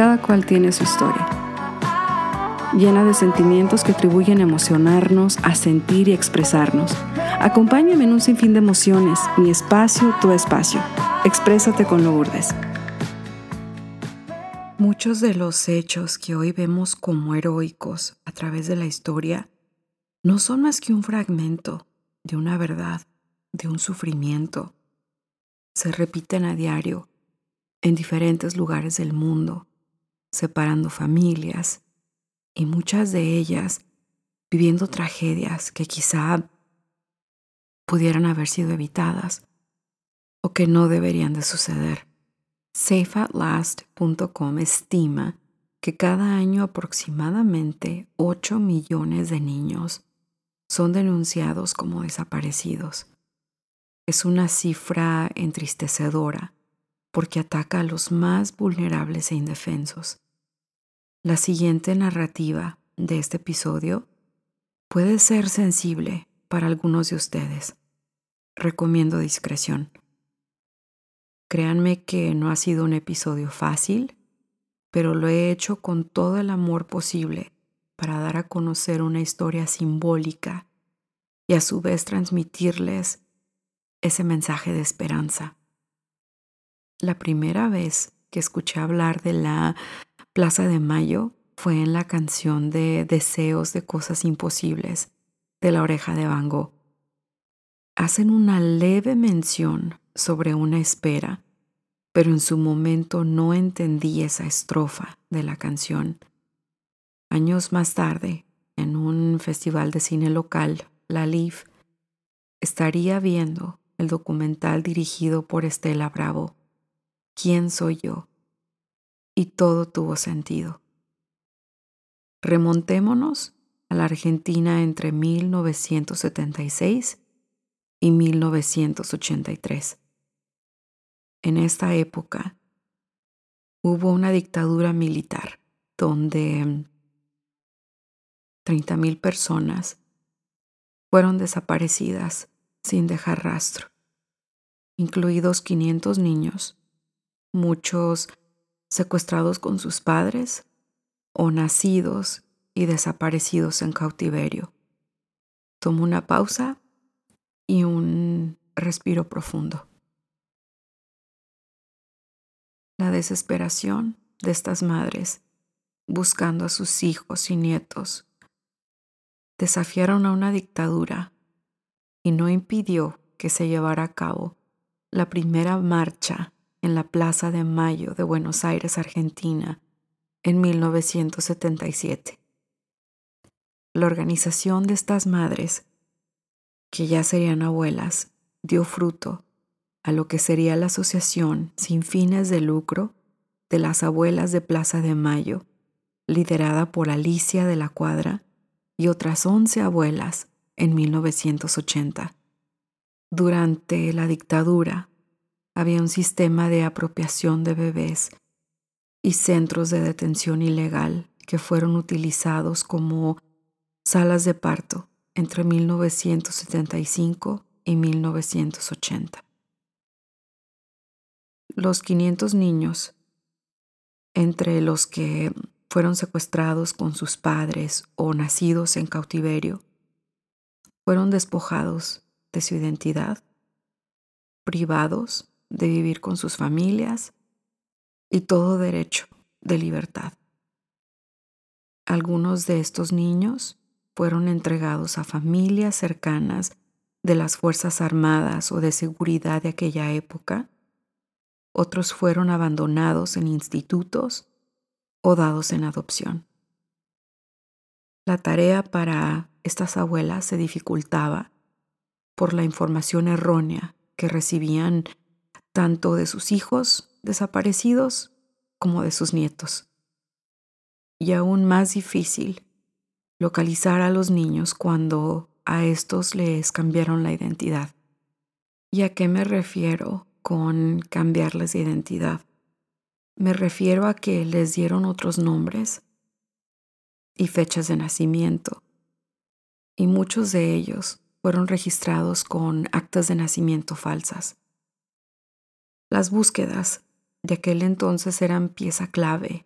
Cada cual tiene su historia, llena de sentimientos que atribuyen a emocionarnos, a sentir y expresarnos. Acompáñame en un sinfín de emociones, mi espacio, tu espacio. Exprésate con Lourdes. Muchos de los hechos que hoy vemos como heroicos a través de la historia no son más que un fragmento de una verdad, de un sufrimiento. Se repiten a diario en diferentes lugares del mundo, separando familias y muchas de ellas viviendo tragedias que quizá pudieran haber sido evitadas o que no deberían de suceder. SafeAtLast.com estima que cada año aproximadamente 8 millones de niños son denunciados como desaparecidos. Es una cifra entristecedora porque ataca a los más vulnerables e indefensos. La siguiente narrativa de este episodio puede ser sensible para algunos de ustedes. Recomiendo discreción. Créanme que no ha sido un episodio fácil, pero lo he hecho con todo el amor posible para dar a conocer una historia simbólica y a su vez transmitirles ese mensaje de esperanza. La primera vez que escuché hablar de la Plaza de Mayo fue en la canción de Deseos de Cosas Imposibles de la oreja de Van Gogh. Hacen una leve mención sobre una espera, pero en su momento no entendí esa estrofa de la canción Años más tarde, en un festival de cine local, La LIF, estaría viendo el documental dirigido por Estela Bravo, ¿Quién soy yo? Y todo tuvo sentido. Remontémonos a la Argentina entre 1976 y 1983. En esta época hubo una dictadura militar donde 30.000 personas fueron desaparecidas sin dejar rastro, incluidos 500 niños, muchos secuestrados con sus padres o nacidos y desaparecidos en cautiverio. Tomo una pausa y un respiro profundo. La desesperación de estas madres buscando a sus hijos y nietos desafiaron a una dictadura y no impidió que se llevara a cabo la primera marcha en la Plaza de Mayo de Buenos Aires, Argentina, en 1977. La organización de estas madres, que ya serían abuelas, dio fruto a lo que sería la asociación sin fines de lucro de las abuelas de Plaza de Mayo, liderada por Alicia de la Cuadra y otras 11 abuelas en 1980. Durante la dictadura había un sistema de apropiación de bebés y centros de detención ilegal que fueron utilizados como salas de parto entre 1975 y 1980. Los 500 niños, entre los que fueron secuestrados con sus padres o nacidos en cautiverio, fueron despojados de su identidad, privados de vivir con sus familias y todo derecho de libertad. Algunos de estos niños fueron entregados a familias cercanas de las Fuerzas Armadas o de seguridad de aquella época. Otros fueron abandonados en institutos o dados en adopción. La tarea para estas abuelas se dificultaba por la información errónea que recibían tanto de sus hijos desaparecidos como de sus nietos. Y aún más difícil, localizar a los niños cuando a estos les cambiaron la identidad. ¿Y a qué me refiero con cambiarles de identidad? Me refiero a que les dieron otros nombres y fechas de nacimiento, y muchos de ellos fueron registrados con actas de nacimiento falsas. Las búsquedas de aquel entonces eran pieza clave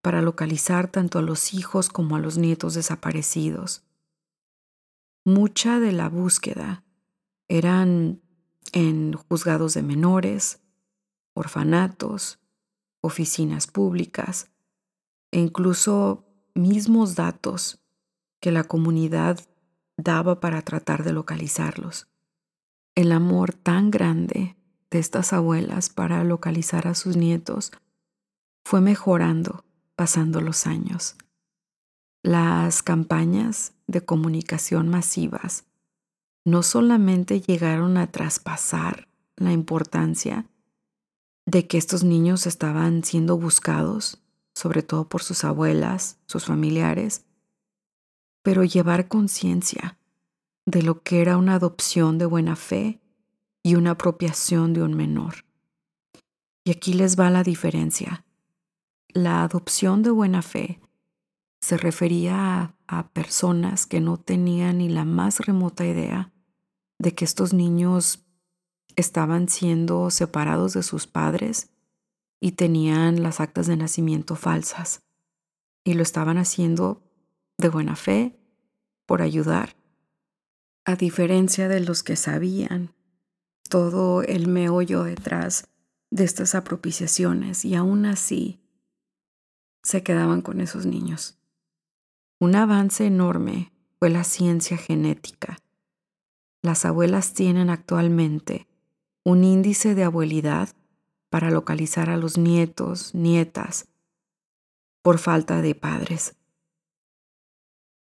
para localizar tanto a los hijos como a los nietos desaparecidos. Mucha de la búsqueda eran en juzgados de menores, orfanatos, oficinas públicas e incluso mismos datos que la comunidad daba para tratar de localizarlos. El amor tan grande de estas abuelas para localizar a sus nietos fue mejorando pasando los años. Las campañas de comunicación masivas no solamente llegaron a traspasar la importancia de que estos niños estaban siendo buscados, sobre todo por sus abuelas, sus familiares, pero llevar conciencia de lo que era una adopción de buena fe y una apropiación de un menor. Y aquí les va la diferencia. La adopción de buena fe se refería a, a, personas que no tenían ni la más remota idea de que estos niños estaban siendo separados de sus padres y tenían las actas de nacimiento falsas. Y lo estaban haciendo de buena fe, por ayudar, a diferencia de los que sabían todo el meollo detrás de estas apropiaciones y aún así se quedaban con esos niños. Un avance enorme fue la ciencia genética. Las abuelas tienen actualmente un índice de abuelidad para localizar a los nietos, nietas, por falta de padres.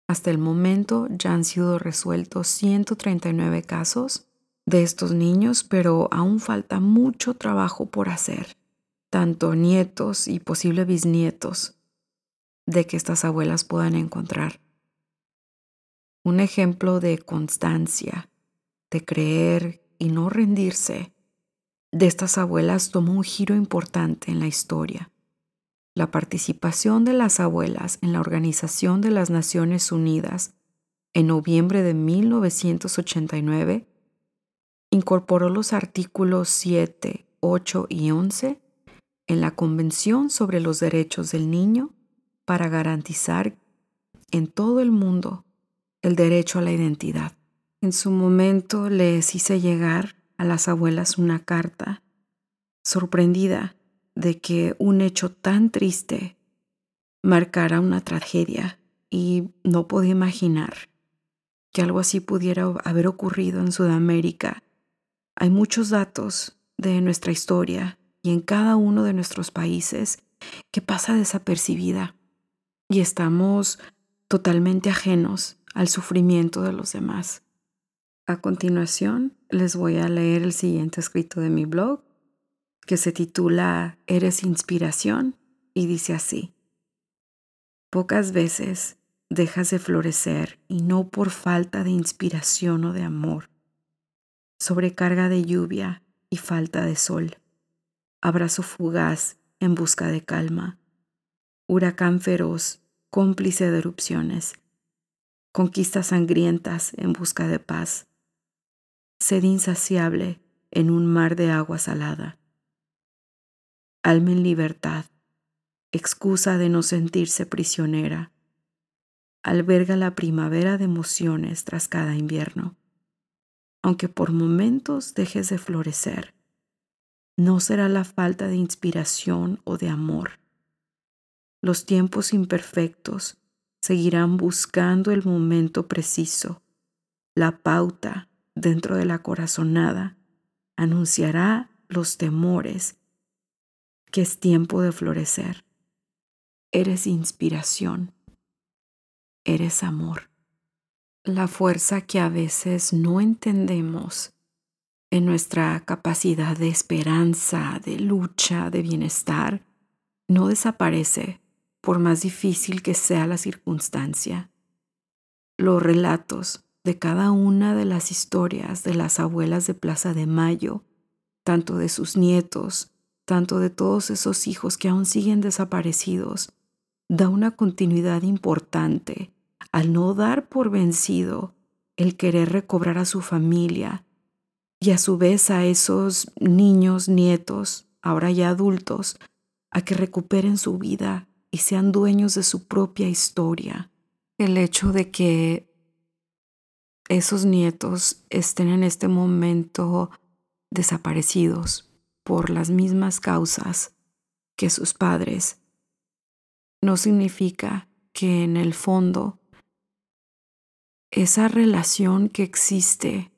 Hasta el momento ya han sido resueltos 139 casos de estos niños, pero aún falta mucho trabajo por hacer, tanto nietos y posibles bisnietos de que estas abuelas puedan encontrar. Un ejemplo de constancia, de creer y no rendirse de estas abuelas tomó un giro importante en la historia. La participación de las abuelas en la Organización de las Naciones Unidas en noviembre de 1989 incorporó los artículos 7, 8 y 11 en la Convención sobre los Derechos del Niño para garantizar en todo el mundo el derecho a la identidad. En su momento les hice llegar a las abuelas una carta, sorprendida de que un hecho tan triste marcara una tragedia y no podía imaginar que algo así pudiera haber ocurrido en Sudamérica. Hay muchos datos de nuestra historia y en cada uno de nuestros países que pasa desapercibida y estamos totalmente ajenos al sufrimiento de los demás. A continuación, les voy a leer el siguiente escrito de mi blog, que se titula Eres inspiración y dice así. Pocas veces dejas de florecer y no por falta de inspiración o de amor, sobrecarga de lluvia y falta de sol, abrazo fugaz en busca de calma, huracán feroz, cómplice de erupciones, conquistas sangrientas en busca de paz. Sed insaciable en un mar de agua salada. Alma en libertad, excusa de no sentirse prisionera, alberga la primavera de emociones tras cada invierno. Aunque por momentos dejes de florecer, no será la falta de inspiración o de amor. Los tiempos imperfectos seguirán buscando el momento preciso, la pauta dentro de la corazonada anunciará los temores que es tiempo de florecer. Eres inspiración, eres amor. La fuerza que a veces no entendemos en nuestra capacidad de esperanza, de lucha, de bienestar, no desaparece por más difícil que sea la circunstancia. Los relatos de cada una de las historias de las abuelas de Plaza de Mayo, tanto de sus nietos, tanto de todos esos hijos que aún siguen desaparecidos, da una continuidad importante al no dar por vencido el querer recobrar a su familia y a su vez a esos niños, nietos, ahora ya adultos, a que recuperen su vida y sean dueños de su propia historia. El hecho de que esos nietos estén en este momento desaparecidos por las mismas causas que sus padres no significa que en el fondo esa relación que existe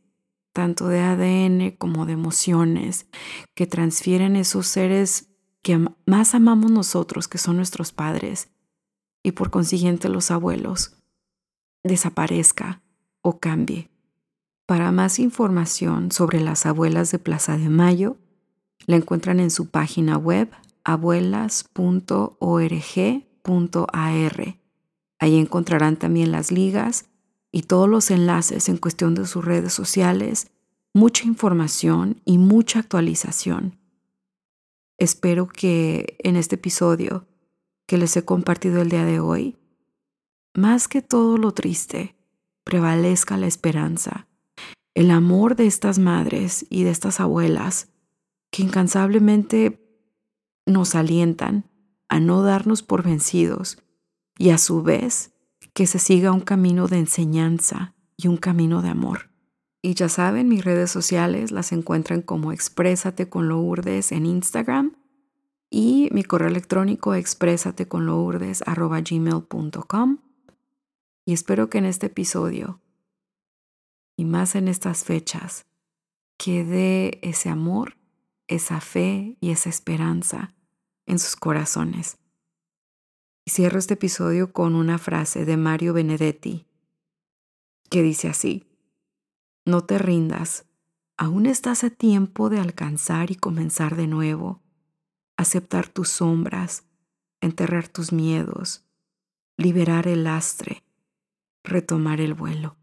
tanto de ADN como de emociones que transfieren esos seres que más amamos nosotros, que son nuestros padres, y por consiguiente los abuelos, desaparezca o cambie. Para más información sobre las abuelas de Plaza de Mayo, la encuentran en su página web abuelas.org.ar. Ahí encontrarán también las ligas y todos los enlaces en cuestión de sus redes sociales, mucha información y mucha actualización. Espero que en este episodio que les he compartido el día de hoy, más que todo lo triste, prevalezca la esperanza, el amor de estas madres y de estas abuelas que incansablemente nos alientan a no darnos por vencidos y a su vez que se siga un camino de enseñanza y un camino de amor. Y ya saben, mis redes sociales las encuentran como Exprésate con Lourdes en Instagram y mi correo electrónico exprésate. Y espero que en este episodio y más en estas fechas quede ese amor, esa fe y esa esperanza en sus corazones. Cierro este episodio con una frase de Mario Benedetti que dice así, no te rindas, aún estás a tiempo de alcanzar y comenzar de nuevo, aceptar tus sombras, enterrar tus miedos, liberar el lastre, retomar el vuelo.